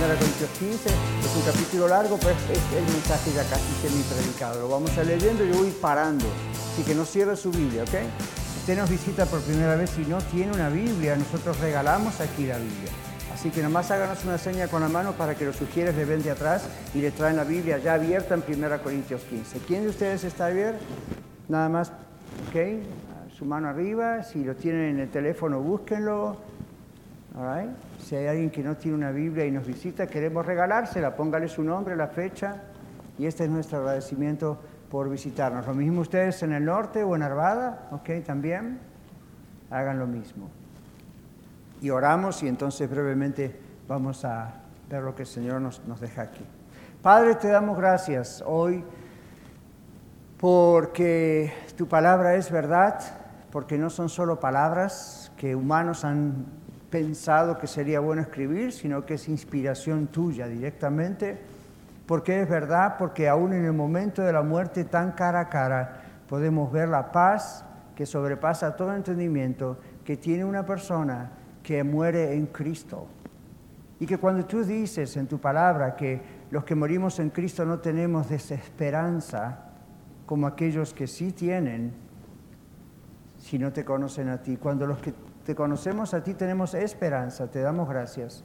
Primera Corintios 15 es un capítulo largo, pero es el mensaje ya casi semi-predicado. Lo vamos a leyendo yo voy parando. Así que no cierre su Biblia, ¿ok? Si usted nos visita por primera vez y no tiene una Biblia, nosotros regalamos aquí la Biblia. Así que nomás háganos una seña con la mano para que los sugieres le ven de atrás y le traen la Biblia ya abierta en 1 Corintios 15. ¿Quién de ustedes está abierto? Nada más, ¿ok? Su mano arriba. Si lo tienen en el teléfono, búsquenlo. All right. Si hay alguien que no tiene una Biblia y nos visita, queremos regalársela. Póngale su nombre, la fecha. Y este es nuestro agradecimiento por visitarnos. Lo mismo ustedes en el norte o en Arvada, ¿ok? También hagan lo mismo. Y oramos y entonces brevemente vamos a ver lo que el Señor nos, deja aquí. Padre, te damos gracias hoy porque tu palabra es verdad, porque no son solo palabras que humanos han pensado que sería bueno escribir, sino que es inspiración tuya directamente porque es verdad, porque aún en el momento de la muerte tan cara a cara podemos ver la paz que sobrepasa todo entendimiento que tiene una persona que muere en Cristo. Y que cuando tú dices en tu palabra que los que morimos en Cristo no tenemos desesperanza como aquellos que sí tienen, si no te conocen a ti, cuando los que te conocemos a ti tenemos esperanza, te damos gracias,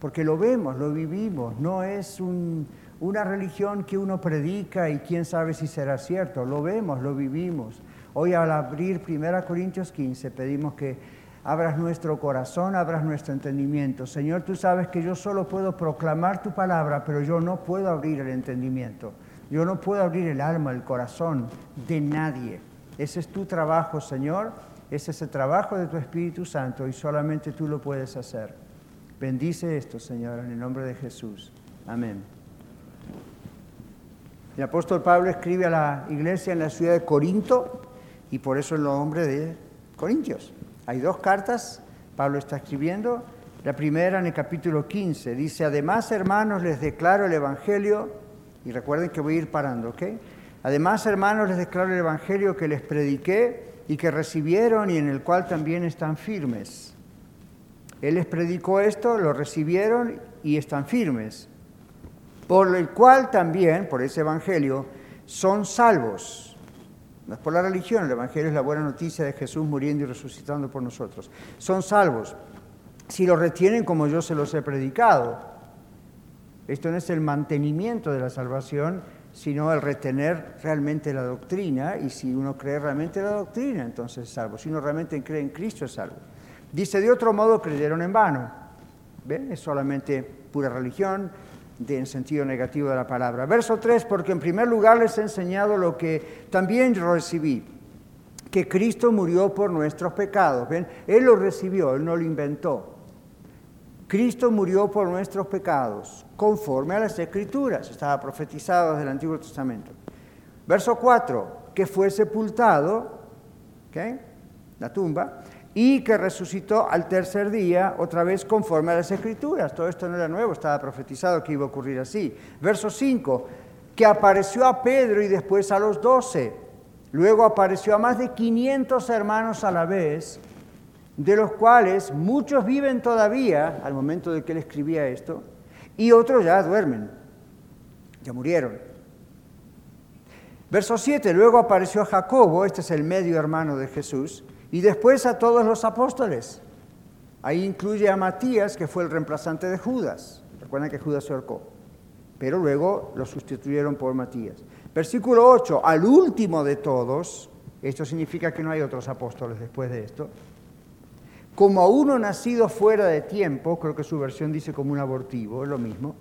porque lo vemos, lo vivimos, no es un, una religión que uno predica y quién sabe si será cierto. Lo vemos, lo vivimos. Hoy al abrir 1 Corintios 15 pedimos que abras nuestro corazón, abras nuestro entendimiento. Señor, tú sabes que yo solo puedo proclamar tu palabra, pero yo no puedo abrir el entendimiento. Yo no puedo abrir el alma, el corazón de nadie. Ese es tu trabajo, Señor. Ese es el trabajo de tu Espíritu Santo y solamente tú lo puedes hacer. Bendice esto, Señor, en el nombre de Jesús. Amén. El apóstol Pablo escribe a la iglesia en la ciudad de Corinto y por eso el nombre de Corintios. Hay dos cartas, Pablo está escribiendo. La primera en el capítulo 15 dice, además hermanos les declaro el Evangelio, y recuerden que voy a ir parando, ¿ok? Además hermanos les declaro el Evangelio que les prediqué y que recibieron y en el cual también están firmes. Él les predicó esto, lo recibieron y están firmes por el cual también, por ese Evangelio, son salvos. No es por la religión, el Evangelio es la buena noticia de Jesús muriendo y resucitando por nosotros. Son salvos si lo retienen como yo se los he predicado. Esto no es el mantenimiento de la salvación, sino el retener realmente la doctrina, y si uno cree realmente la doctrina, entonces es salvo. Si uno realmente cree en Cristo, es salvo. Dice, de otro modo creyeron en vano. Es solamente pura religión, en sentido negativo de la palabra. Verso 3, porque en primer lugar les he enseñado lo que también recibí, que Cristo murió por nuestros pecados. Él lo recibió, Él no lo inventó. Cristo murió por nuestros pecados, conforme a las Escrituras, estaba profetizado desde el Antiguo Testamento. Verso 4, que fue sepultado, ¿okay? la tumba, y que resucitó al tercer día, otra vez conforme a las escrituras. Todo esto no era nuevo, estaba profetizado que iba a ocurrir así. Verso 5, que apareció a Pedro y después a los doce. Luego apareció a más de 500 hermanos a la vez, de los cuales muchos viven todavía al momento de que él escribía esto, y otros ya duermen, ya murieron. Verso 7, luego apareció Jacobo, este es el medio hermano de Jesús, y después a todos los apóstoles. Ahí incluye a Matías, que fue el reemplazante de Judas. Recuerden que Judas se ahorcó, pero luego lo sustituyeron por Matías. Versículo 8, al último de todos, esto significa que no hay otros apóstoles después de esto, como a uno nacido fuera de tiempo, creo que su versión dice como un abortivo, es lo mismo,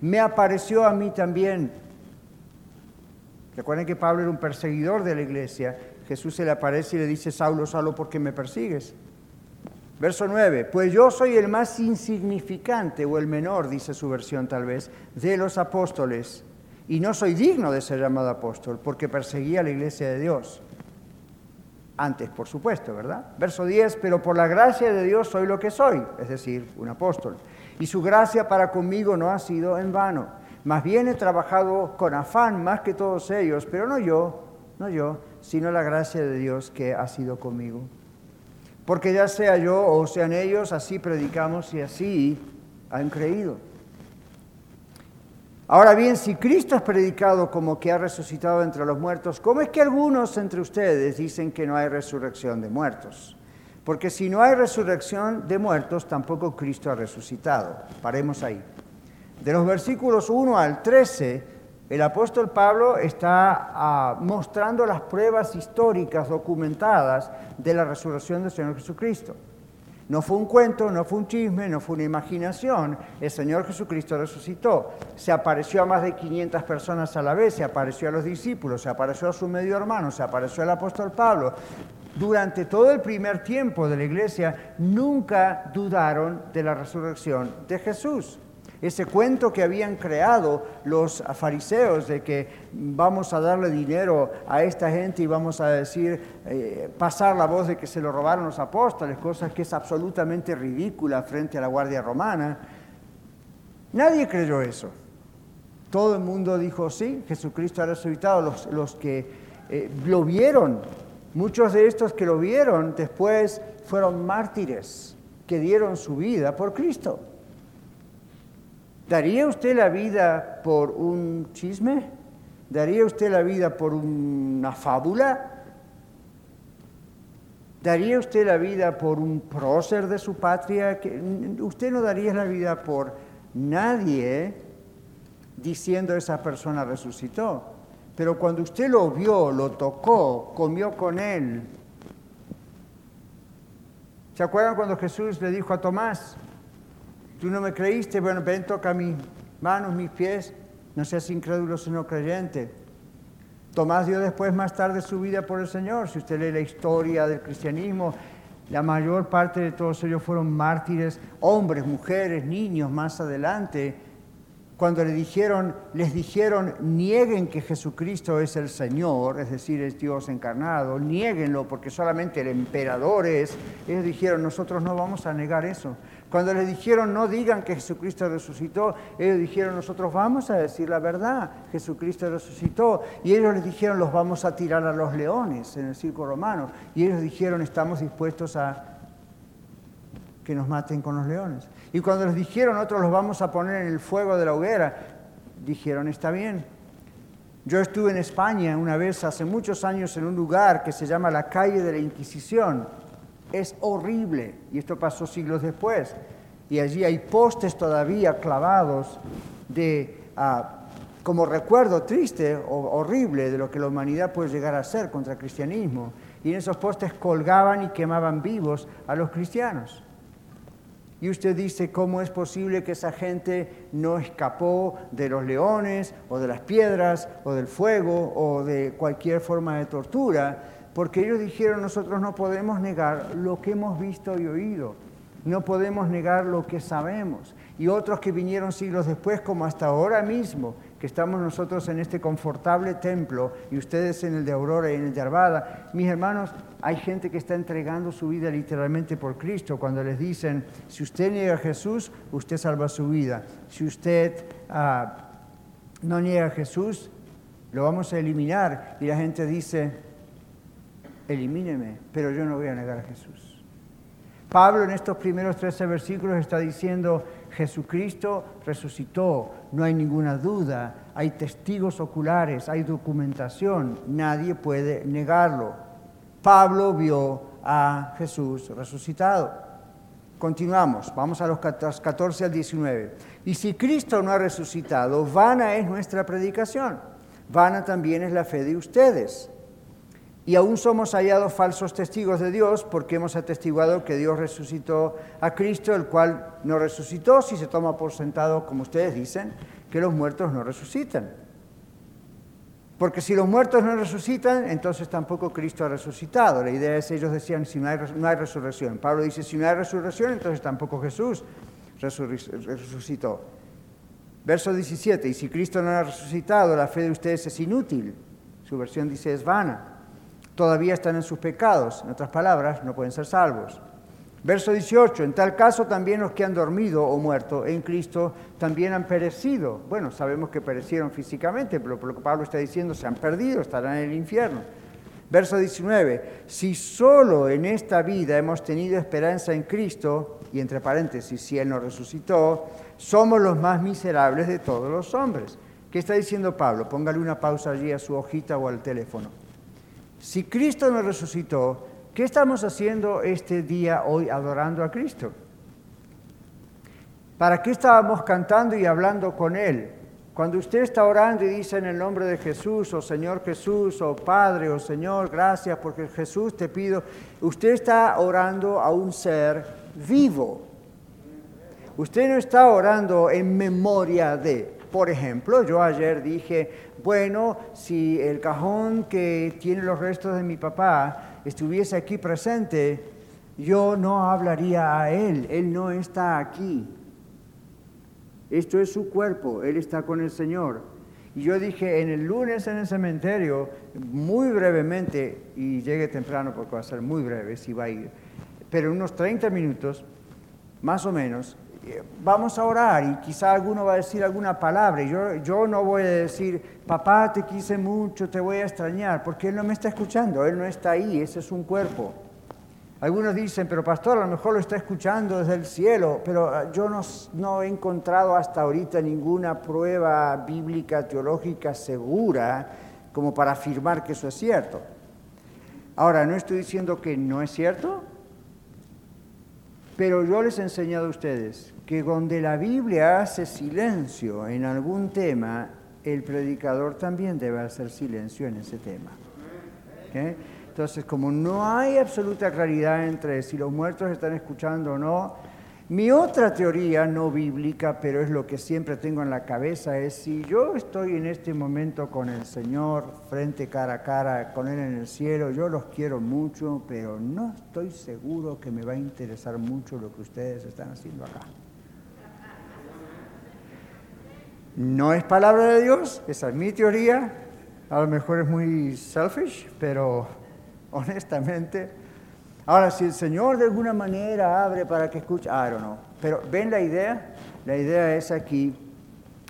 me apareció a mí también. Recuerden que Pablo era un perseguidor de la iglesia Jesús se le aparece y le dice, Saulo, Saulo, ¿por qué me persigues? Verso 9, pues yo soy el más insignificante o el menor, dice su versión tal vez, de los apóstoles, y no soy digno de ser llamado apóstol, porque perseguía a la iglesia de Dios. Antes, por supuesto, ¿verdad? Verso 10, pero por la gracia de Dios soy lo que soy, es decir, un apóstol. Y su gracia para conmigo no ha sido en vano. Más bien he trabajado con afán más que todos ellos, pero no yo, no yo, sino la gracia de Dios que ha sido conmigo. Porque ya sea yo o sean ellos, así predicamos y así han creído. Ahora bien, si Cristo es predicado como que ha resucitado entre los muertos, ¿cómo es que algunos entre ustedes dicen que no hay resurrección de muertos? Porque si no hay resurrección de muertos, tampoco Cristo ha resucitado. Paremos ahí. De los versículos 1 al 13, el apóstol Pablo está ah, mostrando las pruebas históricas documentadas de la resurrección del Señor Jesucristo. No fue un cuento, no fue un chisme, no fue una imaginación. El Señor Jesucristo resucitó. Se apareció a más de 500 personas a la vez, se apareció a los discípulos, se apareció a su medio hermano, se apareció al apóstol Pablo. Durante todo el primer tiempo de la iglesia nunca dudaron de la resurrección de Jesús. Ese cuento que habían creado los fariseos de que vamos a darle dinero a esta gente y vamos a decir, eh, pasar la voz de que se lo robaron los apóstoles, cosa que es absolutamente ridícula frente a la Guardia Romana. Nadie creyó eso. Todo el mundo dijo, sí, Jesucristo ha resucitado. Los, los que eh, lo vieron, muchos de estos que lo vieron después fueron mártires que dieron su vida por Cristo. ¿Daría usted la vida por un chisme? ¿Daría usted la vida por una fábula? ¿Daría usted la vida por un prócer de su patria? Usted no daría la vida por nadie diciendo esa persona resucitó. Pero cuando usted lo vio, lo tocó, comió con él. ¿Se acuerdan cuando Jesús le dijo a Tomás, Tú no me creíste, bueno, ven, toca mis manos, mis pies, no seas incrédulo sino creyente. Tomás dio después, más tarde, su vida por el Señor. Si usted lee la historia del cristianismo, la mayor parte de todos ellos fueron mártires, hombres, mujeres, niños, más adelante. Cuando le dijeron, les dijeron, nieguen que Jesucristo es el Señor, es decir, es Dios encarnado, nieguenlo porque solamente el emperador es. Ellos dijeron, nosotros no vamos a negar eso. Cuando les dijeron no digan que Jesucristo resucitó, ellos dijeron nosotros vamos a decir la verdad, Jesucristo resucitó. Y ellos les dijeron los vamos a tirar a los leones en el circo romano. Y ellos dijeron estamos dispuestos a que nos maten con los leones. Y cuando les dijeron otros los vamos a poner en el fuego de la hoguera, dijeron está bien. Yo estuve en España una vez hace muchos años en un lugar que se llama la calle de la Inquisición es horrible. Y esto pasó siglos después. Y allí hay postes todavía clavados de, ah, como recuerdo triste o horrible de lo que la humanidad puede llegar a ser contra el cristianismo. Y en esos postes colgaban y quemaban vivos a los cristianos. Y usted dice, ¿cómo es posible que esa gente no escapó de los leones o de las piedras o del fuego o de cualquier forma de tortura? Porque ellos dijeron nosotros no podemos negar lo que hemos visto y oído, no podemos negar lo que sabemos. Y otros que vinieron siglos después, como hasta ahora mismo, que estamos nosotros en este confortable templo y ustedes en el de Aurora y en el de Arvada, mis hermanos, hay gente que está entregando su vida literalmente por Cristo cuando les dicen, si usted niega a Jesús, usted salva su vida. Si usted ah, no niega a Jesús, lo vamos a eliminar. Y la gente dice, elimíneme, pero yo no voy a negar a Jesús. Pablo en estos primeros 13 versículos está diciendo, Jesucristo resucitó, no hay ninguna duda, hay testigos oculares, hay documentación, nadie puede negarlo. Pablo vio a Jesús resucitado. Continuamos, vamos a los 14 al 19. Y si Cristo no ha resucitado, vana es nuestra predicación, vana también es la fe de ustedes. Y aún somos hallados falsos testigos de Dios porque hemos atestiguado que Dios resucitó a Cristo, el cual no resucitó, si se toma por sentado, como ustedes dicen, que los muertos no resucitan. Porque si los muertos no resucitan, entonces tampoco Cristo ha resucitado. La idea es, ellos decían, si no hay, no hay resurrección. Pablo dice, si no hay resurrección, entonces tampoco Jesús resucitó. Verso 17, y si Cristo no ha resucitado, la fe de ustedes es inútil. Su versión dice, es vana. Todavía están en sus pecados. En otras palabras, no pueden ser salvos. Verso 18, en tal caso también los que han dormido o muerto en Cristo también han perecido. Bueno, sabemos que perecieron físicamente, pero por lo que Pablo está diciendo, se han perdido, estarán en el infierno. Verso 19, si solo en esta vida hemos tenido esperanza en Cristo, y entre paréntesis, si Él nos resucitó, somos los más miserables de todos los hombres. ¿Qué está diciendo Pablo? Póngale una pausa allí a su hojita o al teléfono. Si Cristo nos resucitó, ¿Qué estamos haciendo este día hoy adorando a Cristo? ¿Para qué estábamos cantando y hablando con Él? Cuando usted está orando y dice en el nombre de Jesús, o Señor Jesús, o Padre, o Señor, gracias porque Jesús te pido, usted está orando a un ser vivo. Usted no está orando en memoria de. Por ejemplo, yo ayer dije, bueno, si el cajón que tiene los restos de mi papá estuviese aquí presente, yo no hablaría a Él, Él no está aquí. Esto es su cuerpo, Él está con el Señor. Y yo dije, en el lunes en el cementerio, muy brevemente, y llegue temprano porque va a ser muy breve, si va a ir, pero unos 30 minutos, más o menos, vamos a orar y quizá alguno va a decir alguna palabra yo, yo no voy a decir, papá, te quise mucho, te voy a extrañar, porque él no me está escuchando, él no está ahí, ese es un cuerpo. Algunos dicen, pero pastor, a lo mejor lo está escuchando desde el cielo, pero ah, yo no, no he encontrado hasta ahorita ninguna prueba bíblica, teológica segura como para afirmar que eso es cierto. Ahora, no estoy diciendo que no es cierto, pero yo les he enseñado a ustedes que donde la Biblia hace silencio en algún tema, el predicador también debe hacer silencio en ese tema. Entonces, como no hay absoluta claridad entre si los muertos están escuchando o no, mi otra teoría no bíblica, pero es lo que siempre tengo en la cabeza, es si yo estoy en este momento con el Señor, frente cara a cara, con Él en el cielo, yo los quiero mucho, pero no estoy seguro que me va a interesar mucho lo que ustedes están haciendo acá. No es palabra de Dios, esa es mi teoría, a lo mejor es muy selfish, pero honestamente Ahora, si el Señor de alguna manera abre para que escuche, I don't know. Pero ven la idea, la idea es aquí,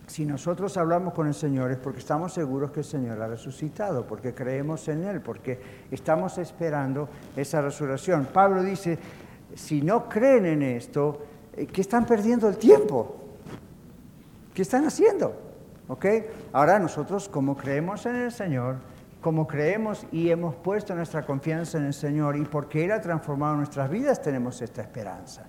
si nosotros hablamos con el Señor es porque estamos seguros que el Señor ha resucitado, porque creemos en Él, porque estamos esperando esa resurrección. Pablo dice, si no creen en esto, eh, ¿qué están perdiendo el tiempo? ¿Qué están haciendo? ¿Ok? Ahora nosotros, como creemos en el Señor, como creemos y hemos puesto nuestra confianza en el Señor y porque Él ha transformado nuestras vidas, tenemos esta esperanza.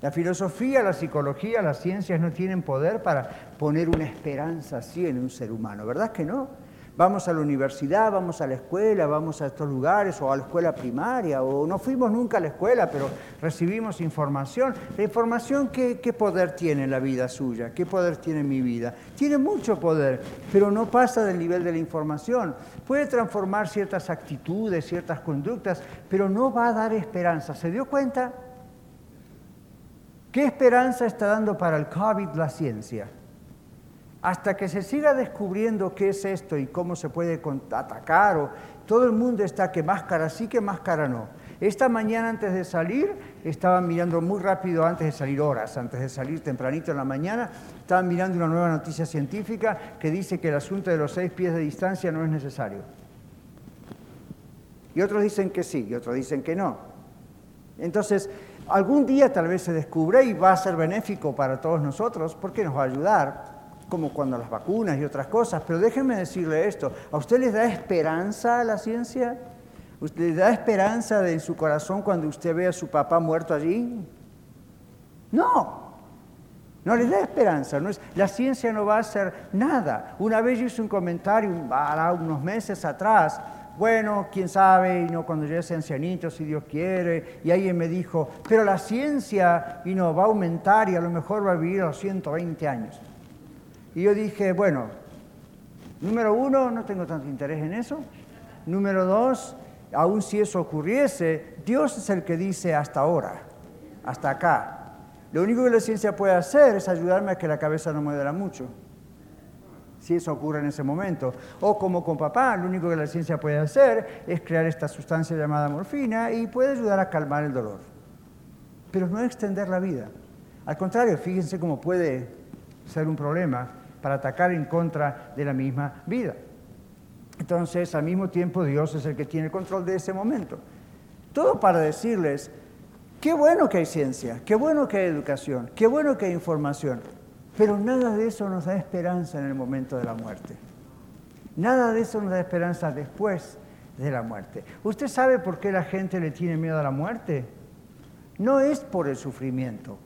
La filosofía, la psicología, las ciencias no tienen poder para poner una esperanza así en un ser humano, ¿verdad que no? Vamos a la universidad, vamos a la escuela, vamos a estos lugares o a la escuela primaria, o no fuimos nunca a la escuela, pero recibimos información. La información, ¿qué, qué poder tiene en la vida suya? ¿Qué poder tiene en mi vida? Tiene mucho poder, pero no pasa del nivel de la información. Puede transformar ciertas actitudes, ciertas conductas, pero no va a dar esperanza. ¿Se dio cuenta? ¿Qué esperanza está dando para el COVID la ciencia? Hasta que se siga descubriendo qué es esto y cómo se puede atacar, o todo el mundo está que máscara sí, que máscara no. Esta mañana antes de salir, estaba mirando muy rápido, antes de salir horas, antes de salir tempranito en la mañana, estaba mirando una nueva noticia científica que dice que el asunto de los seis pies de distancia no es necesario. Y otros dicen que sí, y otros dicen que no. Entonces, algún día tal vez se descubre y va a ser benéfico para todos nosotros, porque nos va a ayudar como cuando las vacunas y otras cosas, pero déjenme decirle esto, ¿a usted le da esperanza a la ciencia? ¿Usted le da esperanza en su corazón cuando usted ve a su papá muerto allí? No, no le da esperanza. No es, la ciencia no va a hacer nada. Una vez yo hice un comentario, unos meses atrás, bueno, quién sabe, no, cuando yo sea ancianito, si Dios quiere, y alguien me dijo, pero la ciencia no, va a aumentar y a lo mejor va a vivir a los 120 años. Y yo dije, bueno, número uno, no tengo tanto interés en eso. Número dos, aun si eso ocurriese, Dios es el que dice hasta ahora, hasta acá. Lo único que la ciencia puede hacer es ayudarme a que la cabeza no me mucho. si eso ocurre en ese momento. O como con papá, lo único que la ciencia puede hacer es crear esta sustancia llamada morfina y puede ayudar a calmar el dolor. Pero no extender la vida. Al contrario, fíjense cómo puede ser un problema para atacar en contra de la misma vida. Entonces, al mismo tiempo, Dios es el que tiene el control de ese momento. Todo para decirles, qué bueno que hay ciencia, qué bueno que hay educación, qué bueno que hay información, pero nada de eso nos da esperanza en el momento de la muerte. Nada de eso nos da esperanza después de la muerte. ¿Usted sabe por qué la gente le tiene miedo a la muerte? No es por el sufrimiento,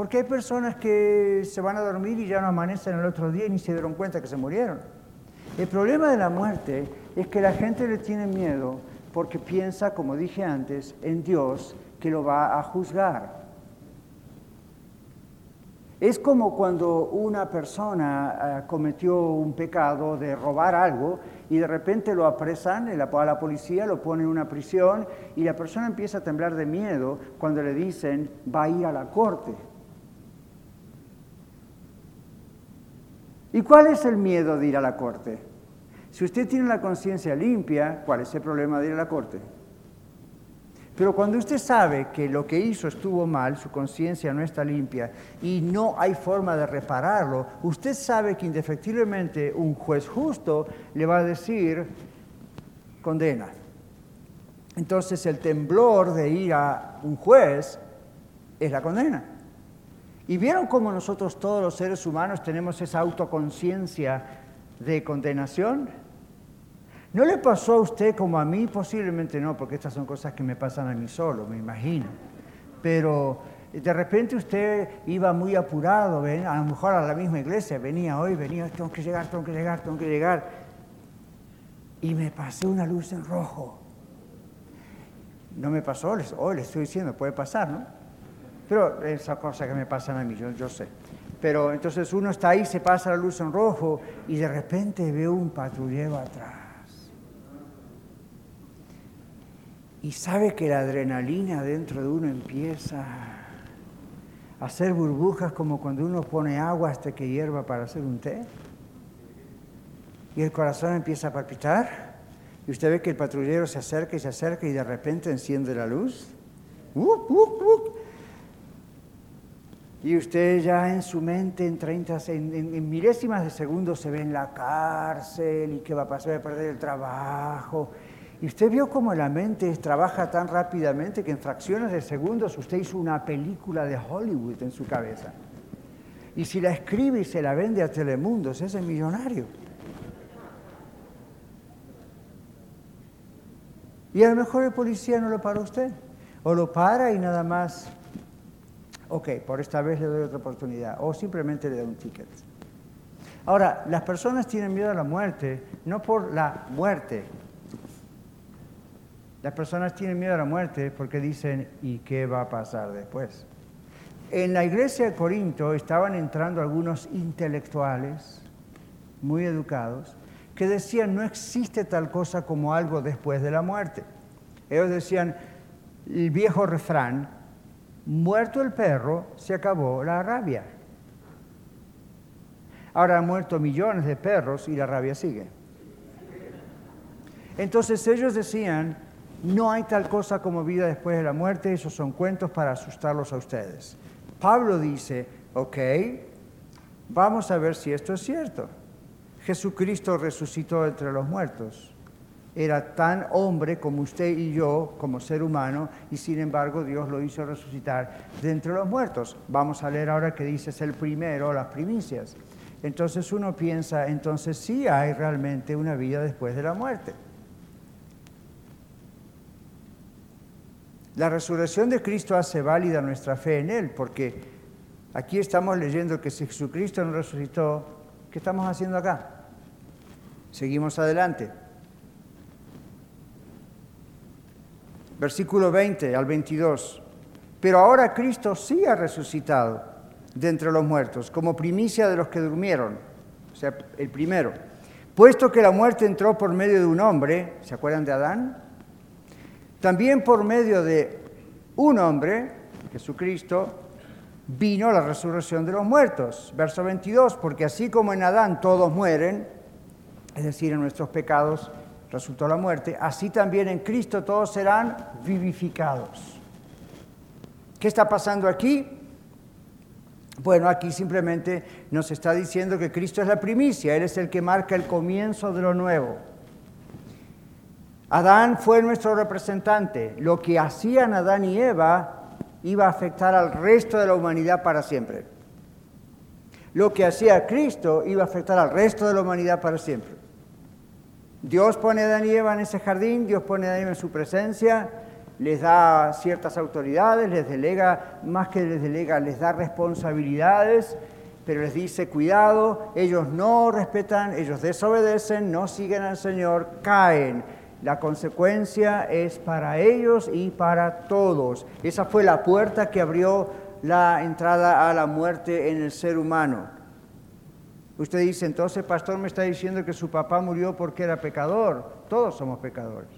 porque hay personas que se van a dormir y ya no amanecen el otro día y ni se dieron cuenta que se murieron. El problema de la muerte es que la gente le tiene miedo porque piensa, como dije antes, en Dios que lo va a juzgar. Es como cuando una persona eh, cometió un pecado de robar algo y de repente lo apresan, la, la policía lo pone en una prisión y la persona empieza a temblar de miedo cuando le dicen va a ir a la corte. ¿Y cuál es el miedo de ir a la corte? Si usted tiene la conciencia limpia, ¿cuál es el problema de ir a la corte? Pero cuando usted sabe que lo que hizo estuvo mal, su conciencia no está limpia y no hay forma de repararlo, usted sabe que indefectiblemente un juez justo le va a decir condena. Entonces el temblor de ir a un juez es la condena. ¿Y vieron cómo nosotros todos los seres humanos tenemos esa autoconciencia de condenación? ¿No le pasó a usted como a mí? Posiblemente no, porque estas son cosas que me pasan a mí solo, me imagino. Pero de repente usted iba muy apurado, ¿ven? a lo mejor a la misma iglesia, venía hoy, venía, tengo que llegar, tengo que llegar, tengo que llegar. Y me pasé una luz en rojo. No me pasó, hoy le estoy diciendo, puede pasar, ¿no? Pero esa cosa que me pasan a mí, yo, yo sé. Pero entonces uno está ahí, se pasa la luz en rojo y de repente ve un patrullero atrás. y sabe que la adrenalina dentro de uno empieza a hacer burbujas como cuando uno pone agua hasta que hierva para hacer un té. Y el corazón empieza a palpitar. Y usted ve que el patrullero se acerca y se acerca y de repente enciende la luz. Y usted ya en su mente, en, 30, en, milésimas de segundos, se ve en la cárcel y que va a pasar a perder el trabajo y usted vio cómo la mente trabaja tan rápidamente que en fracciones de segundos usted hizo una película de Hollywood en su cabeza. Y si la escribe y se la vende a Telemundo, es el millonario. Y a lo mejor el policía no lo para usted. O lo para y nada más, ok, por esta vez le doy otra oportunidad. O simplemente le da un ticket. Ahora, las personas tienen miedo a la muerte, no por la muerte, las personas tienen miedo a la muerte porque dicen, ¿y qué va a pasar después? En la iglesia de Corinto estaban entrando algunos intelectuales muy educados que decían, no existe tal cosa como algo después de la muerte. Ellos decían, el viejo refrán, muerto el perro, se acabó la rabia. Ahora han muerto millones de perros y la rabia sigue. Entonces ellos decían, no hay tal cosa como vida después de la muerte, esos son cuentos para asustarlos a ustedes. Pablo dice, ok, vamos a ver si esto es cierto. Jesucristo resucitó entre los muertos. Era tan hombre como usted y yo, como ser humano, y sin embargo Dios lo hizo resucitar de entre los muertos. Vamos a leer ahora que dice es el primero, las primicias. Entonces uno piensa, entonces sí hay realmente una vida después de la muerte. La resurrección de Cristo hace válida nuestra fe en Él, porque aquí estamos leyendo que si Jesucristo no resucitó, ¿qué estamos haciendo acá? Seguimos adelante. Versículo 20 al 22. Pero ahora Cristo sí ha resucitado de entre los muertos, como primicia de los que durmieron, o sea, el primero. Puesto que la muerte entró por medio de un hombre, ¿se acuerdan de Adán? También por medio de un hombre, Jesucristo, vino la resurrección de los muertos. Verso 22, porque así como en Adán todos mueren, es decir, en nuestros pecados resultó la muerte, así también en Cristo todos serán vivificados. ¿Qué está pasando aquí? Bueno, aquí simplemente nos está diciendo que Cristo es la primicia, Él es el que marca el comienzo de lo nuevo. Adán fue nuestro representante. Lo que hacían Adán y Eva iba a afectar al resto de la humanidad para siempre. Lo que hacía Cristo iba a afectar al resto de la humanidad para siempre. Dios pone a Adán y en ese jardín, Dios pone a Adán en su presencia, les da ciertas autoridades, les delega, más que les delega, les da responsabilidades, pero les dice, cuidado, ellos no respetan, ellos desobedecen, no siguen al Señor, caen. La consecuencia es para ellos y para todos. Esa fue la puerta que abrió la entrada a la muerte en el ser humano. Usted dice, entonces, pastor, me está diciendo que su papá murió porque era pecador. Todos somos pecadores.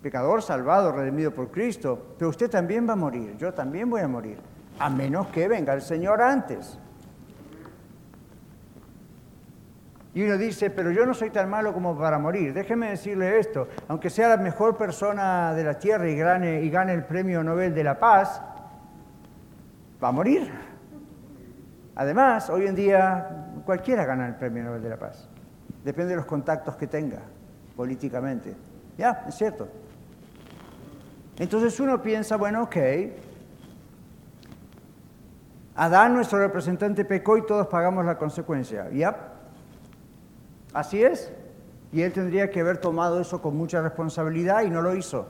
Pecador salvado, redimido por Cristo. Pero usted también va a morir, yo también voy a morir. A menos que venga el Señor antes. Y uno dice, pero yo no soy tan malo como para morir. Déjeme decirle esto, aunque sea la mejor persona de la tierra y gane, y gane el premio Nobel de la Paz, va a morir. Además, hoy en día cualquiera gana el premio Nobel de la Paz. Depende de los contactos que tenga políticamente. Ya, es cierto. Entonces uno piensa, bueno, ok, Adán, nuestro representante, pecó y todos pagamos la consecuencia. Ya, Así es. Y él tendría que haber tomado eso con mucha responsabilidad y no lo hizo.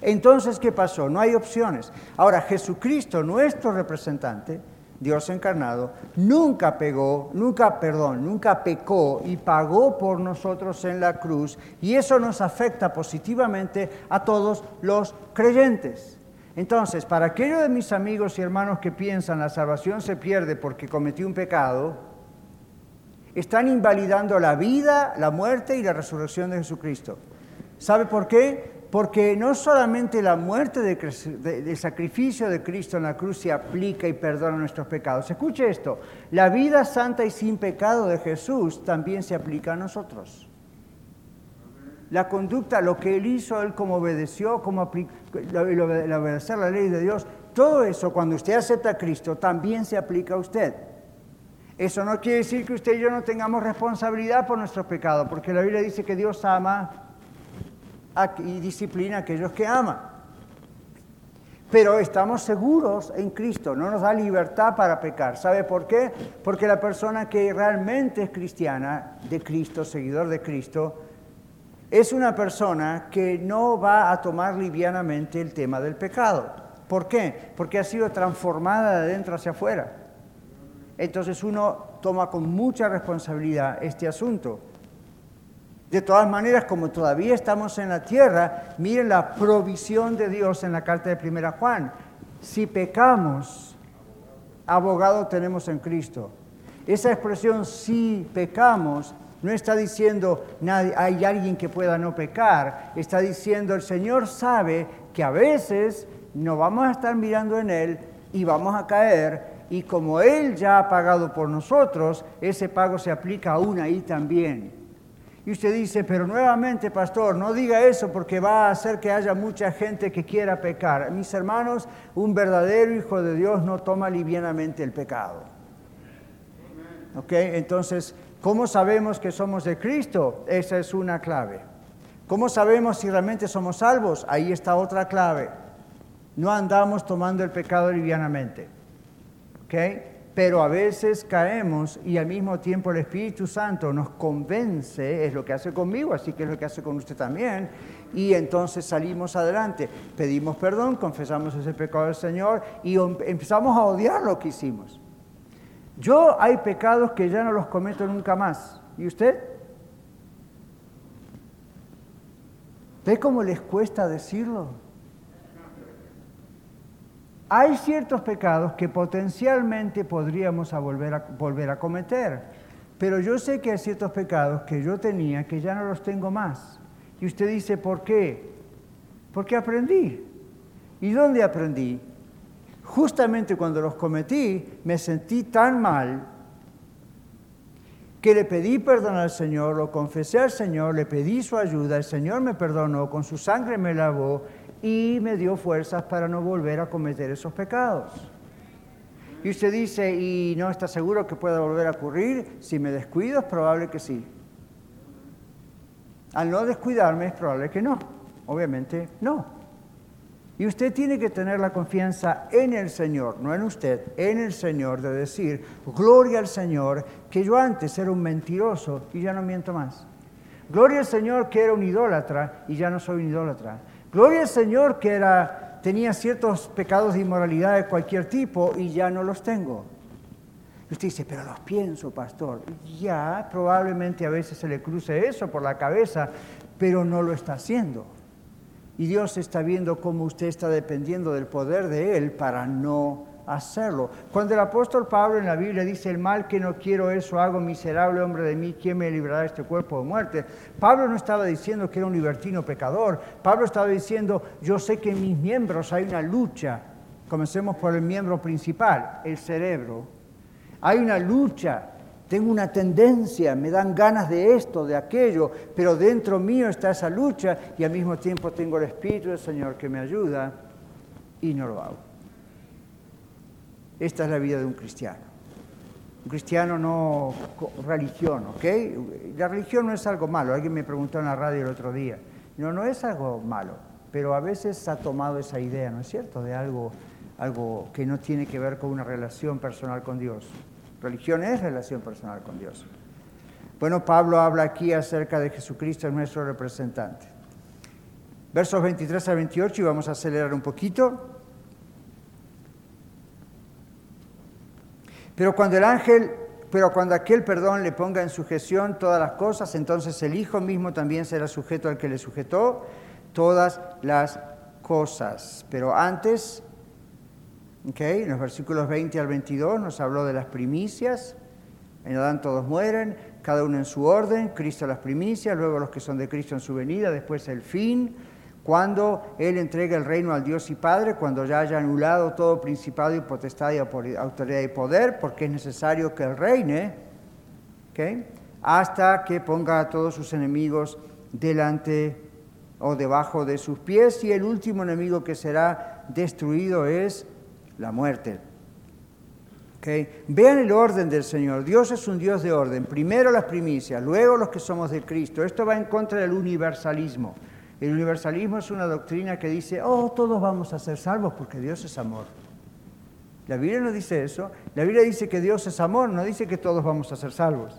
Entonces, ¿qué pasó? No hay opciones. Ahora, Jesucristo, nuestro representante, Dios encarnado, nunca pegó, nunca, perdón, nunca pecó y pagó por nosotros en la cruz. Y eso nos afecta positivamente a todos los creyentes. Entonces, para aquellos de mis amigos y hermanos que piensan la salvación se pierde porque cometí un pecado, están invalidando la vida, la muerte y la resurrección de Jesucristo. ¿Sabe por qué? Porque no solamente la muerte de, sacrificio de Cristo en la cruz se aplica y perdona nuestros pecados. Escuche esto, la vida santa y sin pecado de Jesús también se aplica a nosotros. La conducta, lo que Él hizo, Él como obedeció, como obedecer la ley de Dios, todo eso cuando usted acepta a Cristo también se aplica a usted. Eso no quiere decir que usted y yo no tengamos responsabilidad por nuestros pecados, porque la Biblia dice que Dios ama y disciplina a aquellos que ama. Pero estamos seguros en Cristo, no nos da libertad para pecar. ¿Sabe por qué? Porque la persona que realmente es cristiana, de Cristo, seguidor de Cristo, es una persona que no va a tomar livianamente el tema del pecado. ¿Por qué? Porque ha sido transformada de dentro hacia afuera entonces uno toma con mucha responsabilidad este asunto. De todas maneras, como todavía estamos en la tierra, miren la provisión de Dios en la carta de Primera Juan. Si pecamos, abogado tenemos en Cristo. Esa expresión si pecamos no está diciendo hay alguien que pueda no pecar, está diciendo el Señor sabe que a veces no vamos a estar mirando en Él y vamos a caer y como Él ya ha pagado por nosotros, ese pago se aplica aún ahí también. Y usted dice, pero nuevamente, pastor, no diga eso porque va a hacer que haya mucha gente que quiera pecar. Mis hermanos, un verdadero hijo de Dios no toma livianamente el pecado. ¿Ok? Entonces, ¿cómo sabemos que somos de Cristo? Esa es una clave. ¿Cómo sabemos si realmente somos salvos? Ahí está otra clave. No andamos tomando el pecado livianamente. Pero a veces caemos y al mismo tiempo el Espíritu Santo nos convence, es lo que hace conmigo, así que es lo que hace con usted también, y entonces salimos adelante, pedimos perdón, confesamos ese pecado al Señor y empezamos a odiar lo que hicimos. Yo hay pecados que ya no los cometo nunca más. ¿Y usted? ¿Ve cómo les cuesta decirlo? Hay ciertos pecados que potencialmente podríamos volver, a, volver a cometer, pero yo sé que hay ciertos pecados que yo tenía que ya no los tengo más. Y usted dice, ¿por qué? Porque aprendí. ¿Y dónde aprendí? Justamente cuando los cometí, me sentí tan mal que le pedí perdón al Señor, lo confesé al Señor, le pedí su ayuda, el Señor me perdonó, con su sangre me lavó y me dio fuerzas para no volver a cometer esos pecados. Y usted dice, ¿y no está seguro que pueda volver a ocurrir? Si me descuido es probable que sí. Al no descuidarme es probable que no. Obviamente no. Y usted tiene que tener la confianza en el Señor, no en usted, en el Señor, de decir, gloria al Señor, que yo antes era un mentiroso y ya no miento más. Gloria al Señor que era un idólatra y ya no soy un idólatra. Gloria al Señor que era tenía ciertos pecados de inmoralidad de cualquier tipo y ya no los tengo. Y usted dice, pero los pienso, pastor. Ya, probablemente a veces se le cruce eso por la cabeza, pero no lo está haciendo. Y Dios está viendo cómo usted está dependiendo del poder de Él para no hacerlo. Cuando el apóstol Pablo en la Biblia dice, el mal que no quiero eso hago, miserable hombre de mí, ¿quién me librará de este cuerpo de muerte? Pablo no estaba diciendo que era un libertino pecador, Pablo estaba diciendo, yo sé que en mis miembros hay una lucha, comencemos por el miembro principal, el cerebro, hay una lucha, tengo una tendencia, me dan ganas de esto, de aquello, pero dentro mío está esa lucha y al mismo tiempo tengo el Espíritu del Señor que me ayuda y no lo hago. Esta es la vida de un cristiano. Un cristiano no religión, ¿ok? La religión no es algo malo. Alguien me preguntó en la radio el otro día. No, no es algo malo, pero a veces ha tomado esa idea, ¿no es cierto?, de algo, algo que no tiene que ver con una relación personal con Dios. Religión es relación personal con Dios. Bueno, Pablo habla aquí acerca de Jesucristo, nuestro representante. Versos 23 a 28, y vamos a acelerar un poquito. Pero cuando el ángel, pero cuando aquel perdón le ponga en sujeción todas las cosas, entonces el Hijo mismo también será sujeto al que le sujetó todas las cosas. Pero antes, en los versículos 20 al 22 nos habló de las primicias. En Adán todos mueren, cada uno en su orden, Cristo las primicias, luego los que son de Cristo en su venida, después el fin cuando Él entrega el reino al Dios y Padre, cuando ya haya anulado todo principado y potestad y autoridad y poder, porque es necesario que Él reine, hasta que ponga a todos sus enemigos delante o debajo de sus pies, y el último enemigo que será destruido es la muerte. Vean el orden del Señor. Dios es un Dios de orden. Primero las primicias, luego los que somos de Cristo. Esto va en contra del universalismo. El universalismo es una doctrina que dice, oh, todos vamos a ser salvos porque Dios es amor. La Biblia no dice eso. La Biblia dice que Dios es amor, no dice que todos vamos a ser salvos.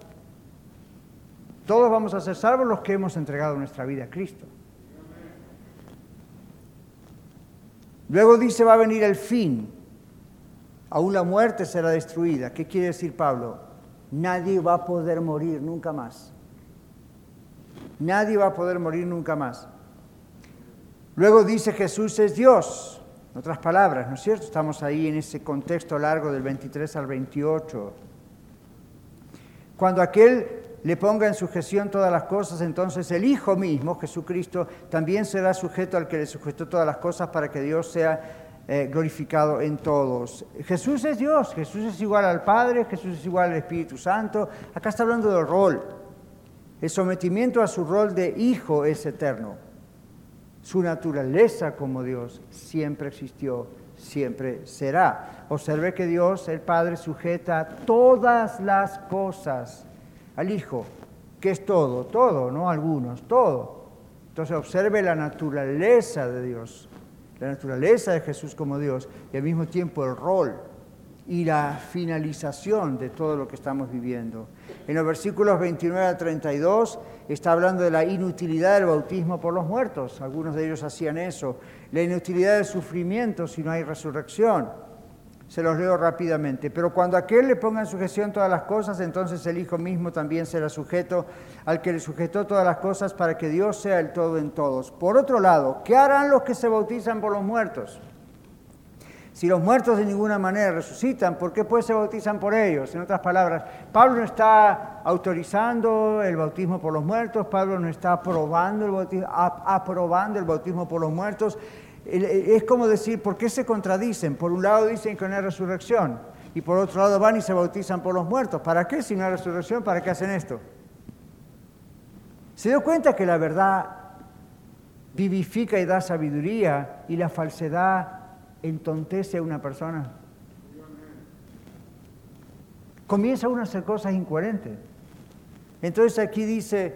Todos vamos a ser salvos los que hemos entregado nuestra vida a Cristo. Luego dice, va a venir el fin. Aún la muerte será destruida. ¿Qué quiere decir Pablo? Nadie va a poder morir nunca más. Nadie va a poder morir nunca más. Luego dice Jesús es Dios, en otras palabras, ¿no es cierto? Estamos ahí en ese contexto largo del 23 al 28. Cuando aquel le ponga en sujeción todas las cosas, entonces el Hijo mismo, Jesucristo, también será sujeto al que le sujetó todas las cosas para que Dios sea eh, glorificado en todos. Jesús es Dios, Jesús es igual al Padre, Jesús es igual al Espíritu Santo. Acá está hablando del rol. El sometimiento a su rol de Hijo es eterno. Su naturaleza como Dios siempre existió, siempre será. Observe que Dios, el Padre, sujeta todas las cosas al Hijo, que es todo, todo, no algunos, todo. Entonces observe la naturaleza de Dios, la naturaleza de Jesús como Dios y al mismo tiempo el rol y la finalización de todo lo que estamos viviendo. En los versículos 29 a 32 está hablando de la inutilidad del bautismo por los muertos. Algunos de ellos hacían eso. La inutilidad del sufrimiento si no hay resurrección. Se los leo rápidamente. Pero cuando aquel le ponga en sujeción todas las cosas, entonces el Hijo mismo también será sujeto al que le sujetó todas las cosas para que Dios sea el todo en todos. Por otro lado, ¿qué harán los que se bautizan por los muertos? Si los muertos de ninguna manera resucitan, ¿por qué pues se bautizan por ellos? En otras palabras, Pablo no está autorizando el bautismo por los muertos, Pablo no está aprobando el bautismo, aprobando el bautismo por los muertos. Es como decir, ¿por qué se contradicen? Por un lado dicen que no hay resurrección y por otro lado van y se bautizan por los muertos. ¿Para qué si no hay resurrección? ¿Para qué hacen esto? ¿Se dio cuenta que la verdad vivifica y da sabiduría y la falsedad entontece a una persona? Comienza uno a hacer cosas incoherentes. Entonces aquí dice,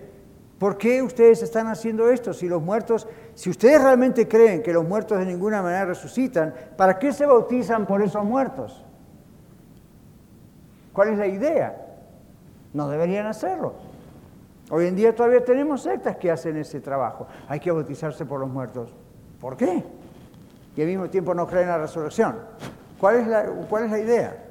¿por qué ustedes están haciendo esto? Si los muertos, si ustedes realmente creen que los muertos de ninguna manera resucitan, ¿para qué se bautizan por esos muertos? ¿Cuál es la idea? No deberían hacerlo. Hoy en día todavía tenemos sectas que hacen ese trabajo. Hay que bautizarse por los muertos. ¿Por qué? Y al mismo tiempo no creen en la resurrección. ¿Cuál es la, idea?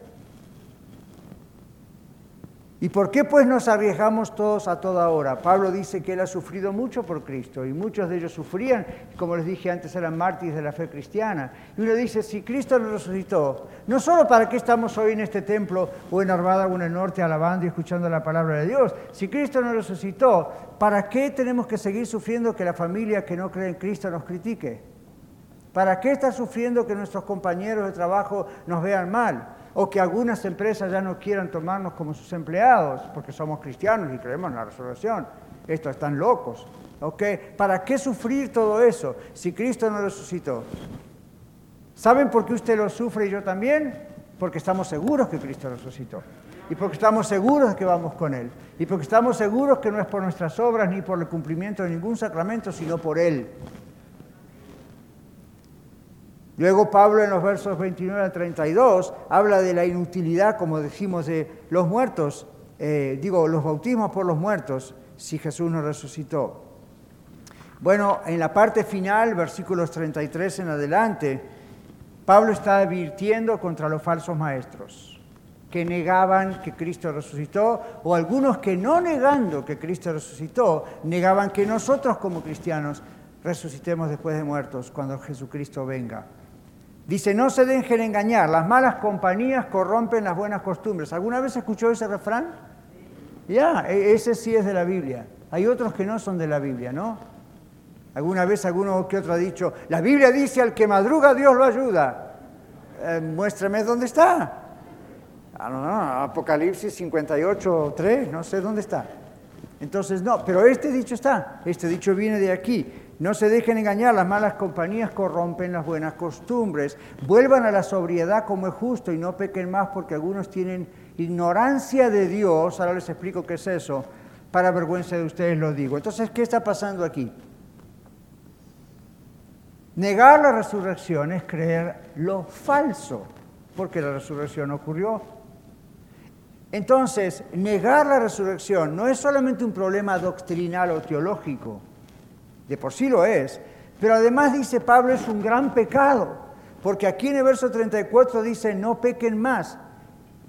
¿Y por qué pues nos arriesgamos todos a toda hora? Pablo dice que él ha sufrido mucho por Cristo y muchos de ellos sufrían, como les dije antes, eran mártires de la fe cristiana. Y uno dice, si Cristo nos resucitó, no solo para qué estamos hoy en este templo o en Armada o en el norte alabando y escuchando la palabra de Dios, si Cristo nos resucitó, ¿para qué tenemos que seguir sufriendo que la familia que no cree en Cristo nos critique? ¿Para qué está sufriendo que nuestros compañeros de trabajo nos vean mal? o que algunas empresas ya no quieran tomarnos como sus empleados porque somos cristianos y creemos en la resurrección. Estos están locos. ¿Para qué sufrir todo eso si Cristo no resucitó? ¿Saben por qué usted lo sufre y yo también? Porque estamos seguros que Cristo resucitó. Y porque estamos seguros de que vamos con Él. Y porque estamos seguros que no es por nuestras obras ni por el cumplimiento de ningún sacramento, sino por Él. Luego Pablo en los versos 29 al 32 habla de la inutilidad, como decimos, de los muertos, eh, digo, los bautismos por los muertos, si Jesús no resucitó. Bueno, en la parte final, versículos 33 en adelante, Pablo está advirtiendo contra los falsos maestros que negaban que Cristo resucitó, o algunos que no negando que Cristo resucitó, negaban que nosotros como cristianos resucitemos después de muertos cuando Jesucristo venga. Dice, no se dejen engañar, las malas compañías corrompen las buenas costumbres. ¿Alguna vez escuchó ese refrán? Ya, e, ese sí es de la Biblia. Hay otros que no son de la Biblia, ¿no? Alguna vez alguno que otro ha dicho, la Biblia dice al que madruga Dios lo ayuda. Eh, muéstrame dónde está. Ah, no, Apocalipsis 58, 3, no sé dónde está. Entonces, no, pero este dicho está, este dicho viene de aquí. No se dejen engañar, las malas compañías corrompen las buenas costumbres. Vuelvan a la sobriedad como es justo y no pequen más porque algunos tienen ignorancia de Dios. Ahora les explico qué es eso. Para vergüenza de ustedes lo digo. Entonces, ¿qué está pasando aquí? Negar la resurrección es creer lo falso, porque la resurrección ocurrió. Entonces, negar la resurrección no es solamente un problema doctrinal o teológico, de por sí lo es, pero además dice Pablo es un gran pecado, porque aquí en el verso 34 dice no pequen más.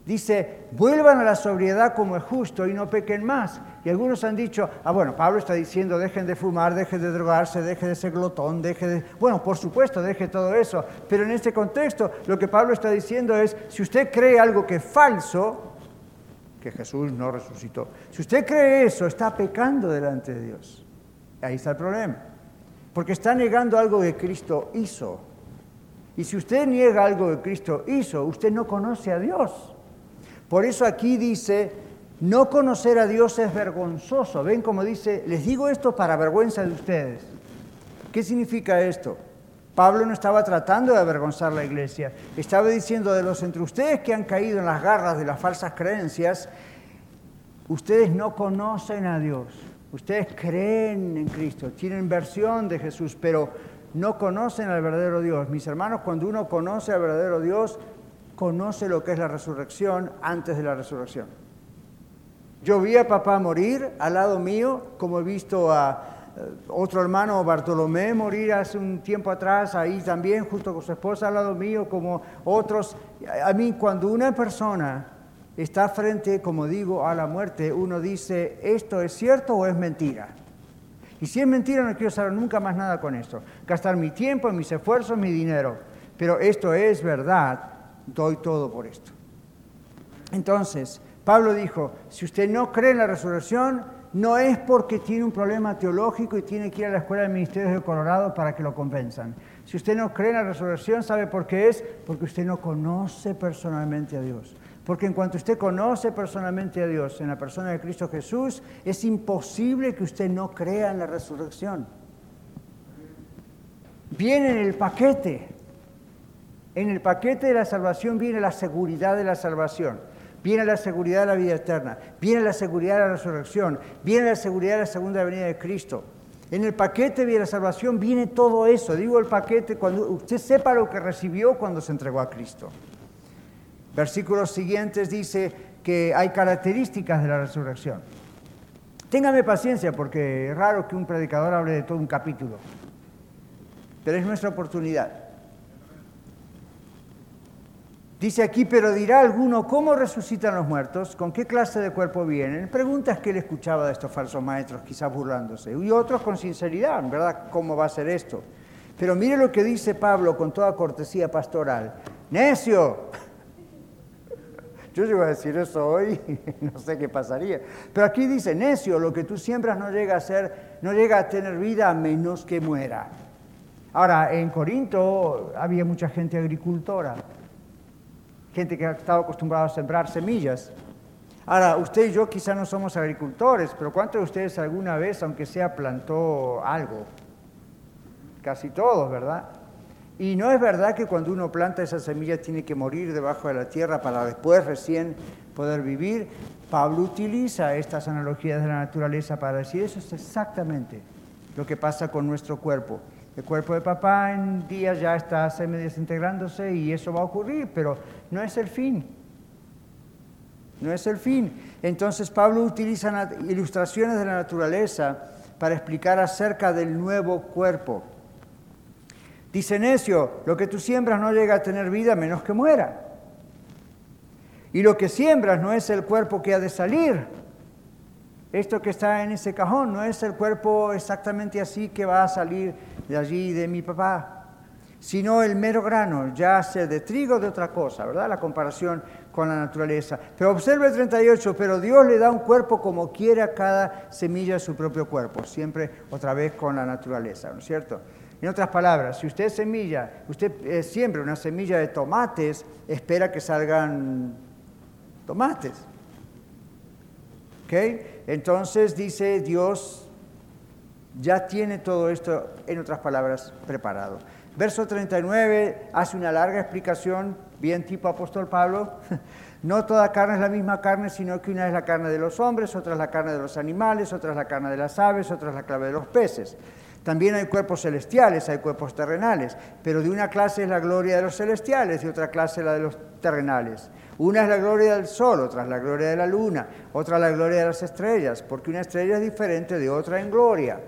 Dice, vuelvan a la sobriedad como es justo y no pequen más. Y algunos han dicho, ah, bueno, Pablo está diciendo, dejen de fumar, dejen de drogarse, dejen de ser glotón, dejen de... Bueno, por supuesto, deje todo eso. Pero en este contexto, lo que Pablo está diciendo es, si usted cree algo que es falso, que Jesús no resucitó, si usted cree eso, está pecando delante de Dios. Ahí está el problema. Porque está negando algo que Cristo hizo. Y si usted niega algo que Cristo hizo, usted no conoce a Dios. Por eso aquí dice, no conocer a Dios es vergonzoso. Ven como dice, les digo esto para vergüenza de ustedes. ¿Qué significa esto? Pablo no estaba tratando de avergonzar la iglesia, estaba diciendo de los entre ustedes que han caído en las garras de las falsas creencias, ustedes no conocen a Dios. Ustedes creen en Cristo, tienen versión de Jesús, pero no conocen al verdadero Dios. Mis hermanos, cuando uno conoce al verdadero Dios, conoce lo que es la resurrección antes de la resurrección. Yo vi a papá morir al lado mío, como he visto a eh, otro hermano Bartolomé morir hace un tiempo atrás, ahí también, junto con su esposa al lado mío, como otros. A mí, cuando una persona está frente, como digo, a la muerte, uno dice, ¿esto es cierto o es mentira? Y si es mentira, no quiero saber nunca más nada con esto. Gastar mi tiempo, mis esfuerzos, mi dinero. Pero esto es verdad, doy todo por esto. Entonces, Pablo dijo, si usted no cree en la resurrección, no es porque tiene un problema teológico y tiene que ir a la escuela de ministerios de Colorado para que lo compensan, Si usted no cree en la resurrección, ¿sabe por qué es? Porque usted no conoce personalmente a Dios. Porque en cuanto usted conoce personalmente a Dios en la persona de Cristo Jesús, es imposible que usted no crea en la resurrección. Viene en el paquete. En el paquete de la salvación viene la seguridad de la salvación. Viene la seguridad de la vida eterna. Viene la seguridad de la resurrección. Viene la seguridad de la segunda venida de Cristo. En el paquete de la salvación viene todo eso. Digo el paquete cuando usted sepa lo que recibió cuando se entregó a Cristo. Versículos siguientes dice que hay características de la resurrección. Téngame paciencia porque es raro que un predicador hable de todo un capítulo. Pero es nuestra oportunidad. Dice aquí, pero dirá alguno, ¿cómo resucitan los muertos? ¿Con qué clase de cuerpo vienen? Preguntas que él escuchaba de estos falsos maestros, quizás burlándose. Y otros con sinceridad, ¿verdad? ¿Cómo va a ser esto? Pero mire lo que dice Pablo con toda cortesía pastoral. Necio. Yo iba a decir eso hoy, no sé qué pasaría. Pero aquí dice, necio, lo que tú siembras no llega a ser, no llega a tener vida a menos que muera. Ahora, en Corinto había mucha gente agricultora gente que ha estado acostumbrada a sembrar semillas. Ahora, usted y yo quizá no somos agricultores, pero ¿cuántos de ustedes alguna vez, aunque sea, plantó algo? Casi todos, ¿verdad? Y no es verdad que cuando uno planta esa semilla tiene que morir debajo de la tierra para después recién poder vivir. Pablo utiliza estas analogías de la naturaleza para decir eso es exactamente lo que pasa con nuestro cuerpo. El cuerpo de papá en días ya está semi desintegrándose y eso va a ocurrir, pero no es el fin. No es el fin. Entonces Pablo utiliza ilustraciones de la naturaleza para explicar acerca del nuevo cuerpo. Dice Necio, lo que tú siembras no llega a tener vida menos que muera. Y lo que siembras no es el cuerpo que ha de salir, esto que está en ese cajón no es el cuerpo exactamente así que va a salir de allí de mi papá, sino el mero grano, ya sea de trigo de otra cosa, ¿verdad? La comparación con la naturaleza. Pero observe el 38, pero Dios le da un cuerpo como quiere a cada semilla su propio cuerpo, siempre otra vez con la naturaleza, ¿no es cierto? En otras palabras, si usted semilla, usted eh, siembra una semilla de tomates, espera que salgan tomates. ¿Ok? Entonces dice Dios ya tiene todo esto, en otras palabras, preparado. Verso 39 hace una larga explicación, bien tipo apóstol Pablo. No toda carne es la misma carne, sino que una es la carne de los hombres, otra es la carne de los animales, otra es la carne de las aves, otra es la clave de los peces. También hay cuerpos celestiales, hay cuerpos terrenales, pero de una clase es la gloria de los celestiales y otra clase la de los terrenales. Una es la gloria del sol, otra es la gloria de la luna, otra la gloria de las estrellas, porque una estrella es diferente de otra en gloria.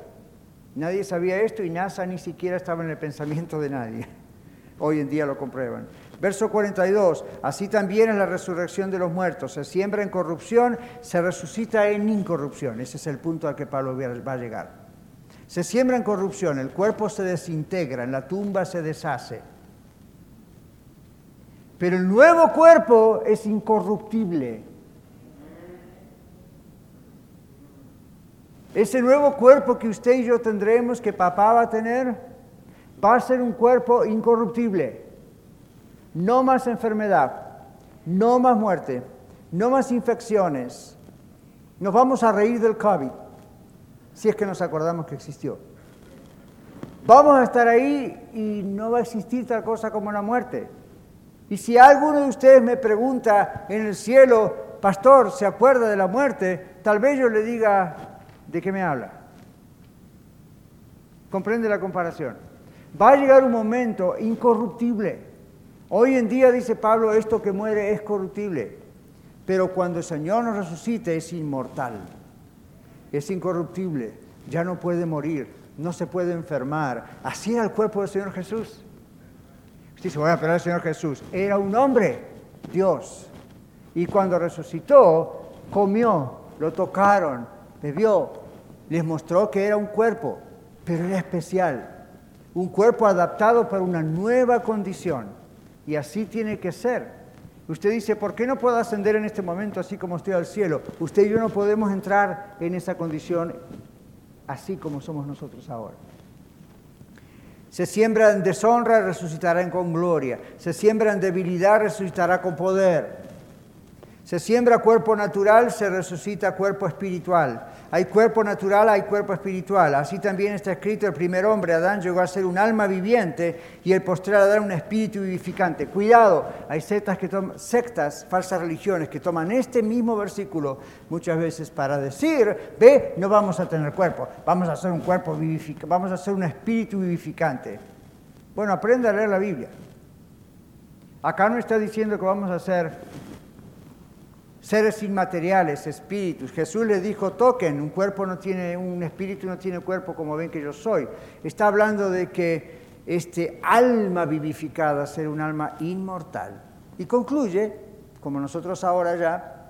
Nadie sabía esto y NASA ni siquiera estaba en el pensamiento de nadie. Hoy en día lo comprueban. Verso 42, así también es la resurrección de los muertos. Se siembra en corrupción, se resucita en incorrupción. Ese es el punto al que Pablo va a llegar. Se siembra en corrupción, el cuerpo se desintegra, en la tumba se deshace. Pero el nuevo cuerpo es incorruptible. Ese nuevo cuerpo que usted y yo tendremos, que papá va a tener, va a ser un cuerpo incorruptible. No más enfermedad, no más muerte, no más infecciones. Nos vamos a reír del COVID, si es que nos acordamos que existió. Vamos a estar ahí y no va a existir tal cosa como la muerte. Y si alguno de ustedes me pregunta en el cielo, pastor, ¿se acuerda de la muerte? Tal vez yo le diga, ¿de qué me habla? ¿Comprende la comparación? Va a llegar un momento incorruptible. Hoy en día, dice Pablo, esto que muere es corruptible. Pero cuando el Señor nos resucite es inmortal, es incorruptible, ya no puede morir, no se puede enfermar. Así era el cuerpo del Señor Jesús. Usted dice, bueno, pero el Señor Jesús era un hombre, Dios. Y cuando resucitó, comió, lo tocaron, bebió, les mostró que era un cuerpo, pero era especial. Un cuerpo adaptado para una nueva condición. Y así tiene que ser. Usted dice, ¿por qué no puedo ascender en este momento así como estoy al cielo? Usted y yo no podemos entrar en esa condición así como somos nosotros ahora. Se siembra en deshonra, resucitará con gloria. Se siembra en debilidad, resucitará con poder. Se siembra cuerpo natural, se resucita cuerpo espiritual. Hay cuerpo natural, hay cuerpo espiritual. Así también está escrito, el primer hombre, Adán, llegó a ser un alma viviente y el postrer Adán un espíritu vivificante. Cuidado, hay sectas, que toman, sectas, falsas religiones, que toman este mismo versículo muchas veces para decir, ve, no vamos a tener cuerpo, vamos a ser un cuerpo vivificante, vamos a ser un espíritu vivificante. Bueno, aprende a leer la Biblia. Acá no está diciendo que vamos a ser seres inmateriales, espíritus. Jesús le dijo, toquen, un cuerpo no tiene, un espíritu no tiene cuerpo como ven que yo soy. Está hablando de que este alma vivificada ser un alma inmortal. Y concluye, como nosotros ahora ya,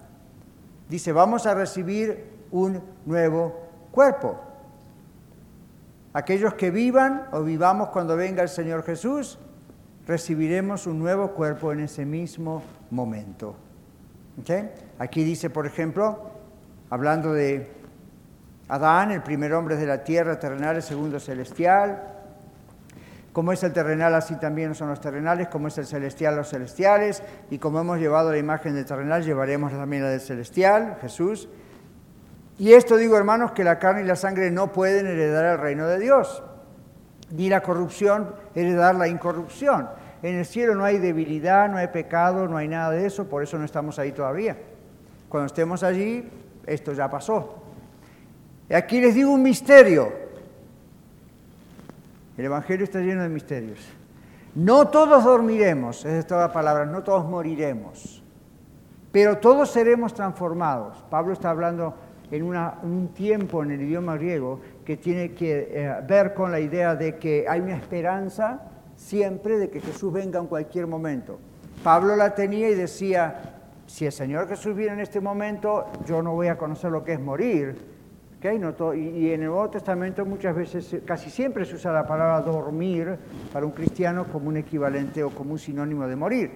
dice, vamos a recibir un nuevo cuerpo. Aquellos que vivan o vivamos cuando venga el Señor Jesús, recibiremos un nuevo cuerpo en ese mismo momento. Aquí dice, por ejemplo, hablando de Adán, el primer hombre de la tierra terrenal, el segundo celestial. Como es el terrenal, así también son los terrenales, como es el celestial, los celestiales. Y como hemos llevado la imagen del terrenal, llevaremos también la del celestial, Jesús. Y esto digo, hermanos, que la carne y la sangre no pueden heredar el reino de Dios, ni la corrupción heredar la incorrupción. En el cielo no hay debilidad, no hay pecado, no hay nada de eso, por eso no estamos ahí todavía. Cuando estemos allí, esto ya pasó. Y aquí les digo un misterio. El Evangelio está lleno de misterios. No todos dormiremos, es toda la palabra, no todos moriremos, pero todos seremos transformados. Pablo está hablando en, un tiempo en el idioma griego que tiene que eh, ver con la idea de que hay una esperanza siempre de que Jesús venga en cualquier momento. Pablo la tenía y decía, si el Señor Jesús viene en este momento, yo no voy a conocer lo que es morir. y, en el Nuevo Testamento muchas veces, casi siempre se usa la palabra dormir para un cristiano como un equivalente o como un sinónimo de morir.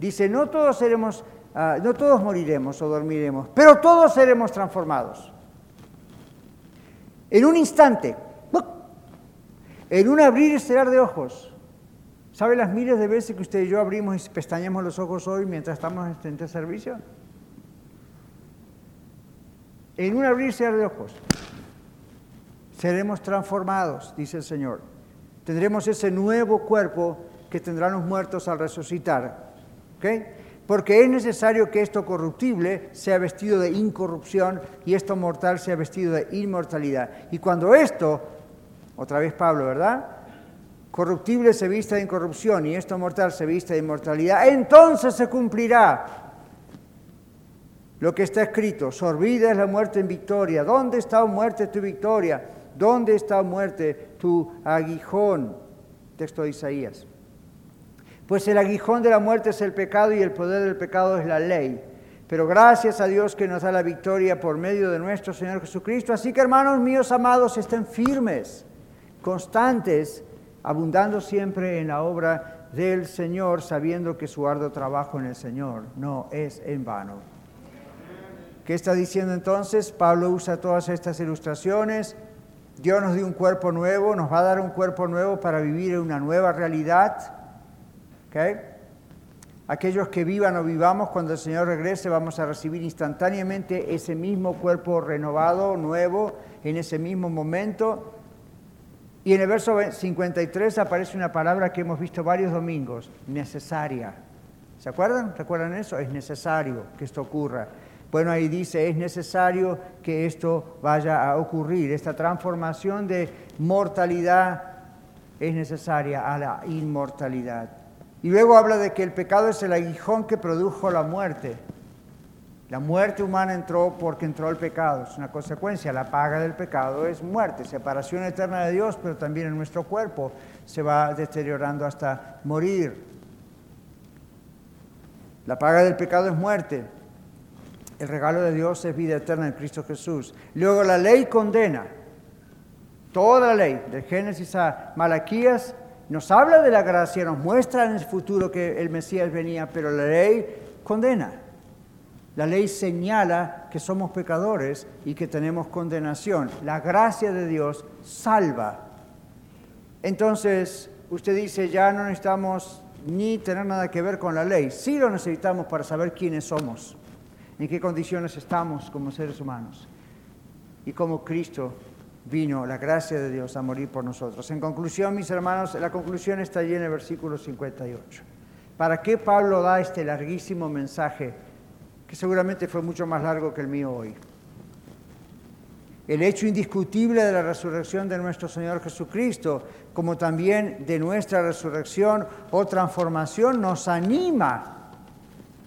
Dice, no todos seremos, ah, no todos moriremos o dormiremos, pero todos seremos transformados. En un instante, en un abrir y cerrar de ojos, ¿Sabe las miles de veces que usted y yo abrimos y pestañamos los ojos hoy mientras estamos en este servicio? En un abrirse de ojos seremos transformados, dice el Señor. Tendremos ese nuevo cuerpo que tendrán los muertos al resucitar. Porque es necesario que esto corruptible sea vestido de incorrupción y esto mortal sea vestido de inmortalidad. Y cuando esto, otra vez Pablo, ¿verdad? Corruptible se vista de incorrupción y esto mortal se vista de inmortalidad, entonces se cumplirá lo que está escrito, sorbida es la muerte en victoria. ¿Dónde está muerte tu victoria? ¿Dónde está muerte tu aguijón? Texto de Isaías. Pues el aguijón de la muerte es el pecado y el poder del pecado es la ley. Pero gracias a Dios que nos da la victoria por medio de nuestro Señor Jesucristo. Así que hermanos míos amados, estén firmes, constantes abundando siempre en la obra del Señor, sabiendo que su arduo trabajo en el Señor no es en vano. ¿Qué está diciendo entonces? Pablo usa todas estas ilustraciones. Dios nos dio un cuerpo nuevo, nos va a dar un cuerpo nuevo para vivir en una nueva realidad. Aquellos que vivan o vivamos, cuando el Señor regrese, vamos a recibir instantáneamente ese mismo cuerpo renovado, nuevo, en ese mismo momento. Y en el verso 53 aparece una palabra que hemos visto varios domingos, necesaria. ¿Se acuerdan? ¿Recuerdan eso? Es necesario que esto ocurra. Bueno, ahí dice, es necesario que esto vaya a ocurrir. Esta transformación de mortalidad es necesaria a la inmortalidad. Y luego habla de que el pecado es el aguijón que produjo la muerte. La muerte humana entró porque entró el pecado, es una consecuencia. La paga del pecado es muerte, separación eterna de Dios, pero también en nuestro cuerpo se va deteriorando hasta morir. La paga del pecado es muerte. El regalo de Dios es vida eterna en Cristo Jesús. Luego la ley condena. Toda la ley, de Génesis a Malaquías, nos habla de la gracia, nos muestra en el futuro que el Mesías venía, pero la ley condena. La ley señala que somos pecadores y que tenemos condenación. La gracia de Dios salva. Entonces, usted dice, ya no necesitamos ni tener nada que ver con la ley. Sí lo necesitamos para saber quiénes somos, en qué condiciones estamos como seres humanos y cómo Cristo vino, la gracia de Dios, a morir por nosotros. En conclusión, mis hermanos, la conclusión está allí en el versículo 58. ¿Para qué Pablo da este larguísimo mensaje, que seguramente fue mucho más largo que el mío hoy? El hecho indiscutible de la resurrección de nuestro Señor Jesucristo, como también de nuestra resurrección o transformación, nos anima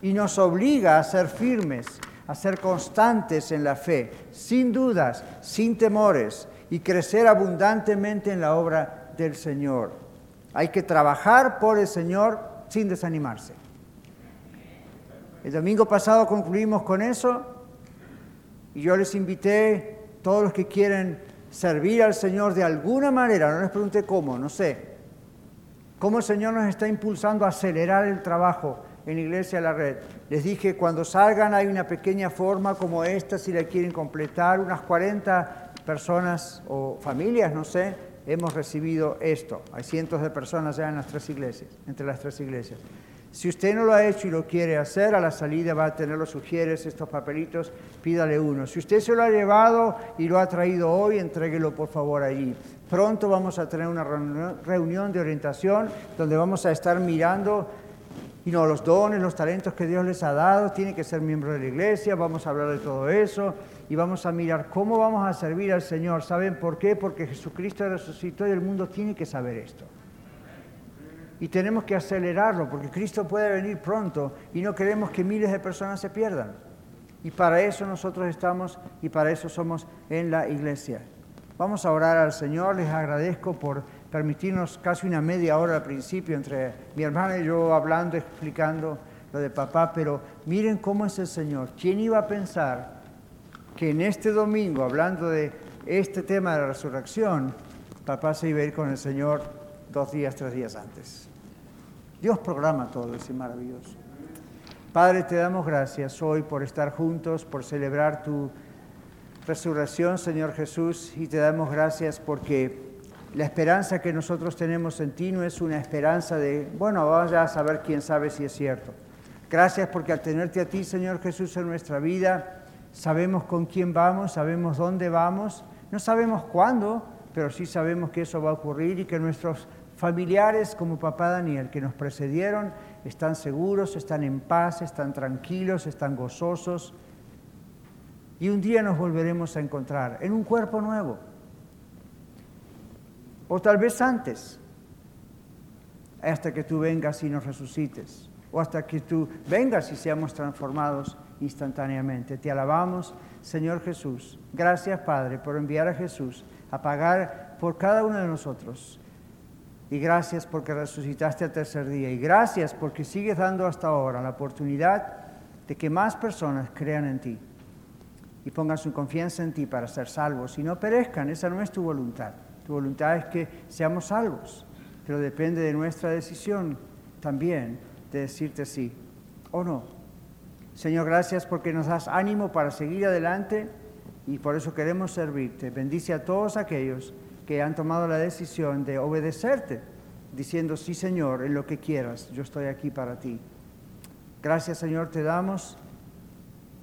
y nos obliga a ser firmes, a ser constantes en la fe, sin dudas, sin temores, y crecer abundantemente en la obra del Señor. Hay que trabajar por el Señor sin desanimarse. El domingo pasado concluimos con eso y yo les invité, todos los que quieren servir al Señor de alguna manera, no les pregunté cómo, no sé, cómo el Señor nos está impulsando a acelerar el trabajo en iglesia la red. Les dije, cuando salgan hay una pequeña forma como esta, si la quieren completar, unas 40 personas o familias, no sé, hemos recibido esto. Hay cientos de personas ya en las tres iglesias, entre las tres iglesias. Si usted no lo ha hecho y lo quiere hacer, a la salida va a tener los sugieres, estos papelitos, pídale uno. Si usted se lo ha llevado y lo ha traído hoy, entréguelo por favor allí. Pronto vamos a tener una reunión de orientación donde vamos a estar mirando y no, los dones, los talentos que Dios les ha dado, tiene que ser miembro de la iglesia, vamos a hablar de todo eso y vamos a mirar cómo vamos a servir al Señor. ¿Saben por qué? Porque Jesucristo resucitó y el mundo tiene que saber esto y tenemos que acelerarlo porque Cristo puede venir pronto y no queremos que miles de personas se pierdan. Y para eso nosotros estamos y para eso somos en la iglesia. Vamos a orar al Señor, les agradezco por permitirnos casi una media hora al principio entre mi hermana y yo hablando, explicando lo de papá, pero miren cómo es el Señor. ¿Quién iba a pensar que en este domingo, hablando de este tema de la resurrección, papá se iba a ir con el Señor dos días, tres días antes. Dios programa todo, es maravilloso. Padre, te damos gracias hoy por estar juntos, por celebrar tu resurrección, Señor Jesús, y te damos gracias porque la esperanza que nosotros tenemos en ti no es una esperanza de, bueno, vamos a saber quién sabe si es cierto. Gracias porque al tenerte a ti, Señor Jesús, en nuestra vida, sabemos con quién vamos, sabemos dónde vamos, no sabemos cuándo, pero sí sabemos que eso va a ocurrir y que nuestros Familiares como papá Daniel que nos precedieron están seguros, están en paz, están tranquilos, están gozosos. Y un día nos volveremos a encontrar en un cuerpo nuevo. O tal vez antes, hasta que tú vengas y nos resucites. O hasta que tú vengas y seamos transformados instantáneamente. Te alabamos, Señor Jesús. Gracias, Padre, por enviar a Jesús a pagar por cada uno de nosotros y gracias porque resucitaste al tercer día. Y gracias porque sigues dando hasta ahora la oportunidad de que más personas crean en ti y pongan su confianza en ti para ser salvos y no perezcan. Esa no es tu voluntad. Tu voluntad es que seamos salvos, pero depende de nuestra decisión también de decirte sí o no. Señor, gracias porque nos das ánimo para seguir adelante y por eso queremos servirte. Bendice a todos aquellos que han tomado la decisión de obedecerte, diciendo, sí Señor, en lo que quieras, yo estoy aquí para ti. Gracias Señor te damos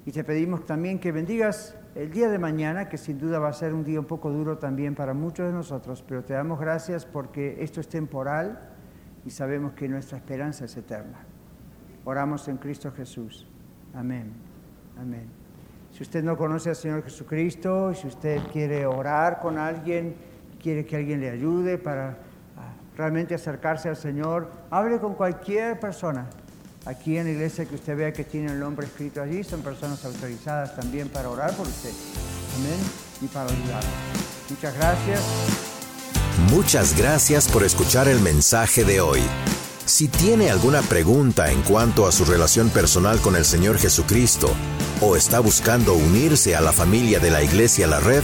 y te pedimos también que bendigas el día de mañana, que sin duda va a ser un día un poco duro también para muchos de nosotros, pero te damos gracias porque esto es temporal y sabemos que nuestra esperanza es eterna. Oramos en Cristo Jesús. Amén. Amén. Si usted no conoce al Señor Jesucristo, si usted quiere orar con alguien, quiere que alguien le ayude para ah, realmente acercarse al Señor, hable con cualquier persona. Aquí en la iglesia que usted vea que tiene el nombre escrito allí, son personas autorizadas también para orar por usted. Amén. Y para ayudarlo. Muchas gracias. Muchas gracias por escuchar el mensaje de hoy. Si tiene alguna pregunta en cuanto a su relación personal con el Señor Jesucristo o está buscando unirse a la familia de la Iglesia La Red,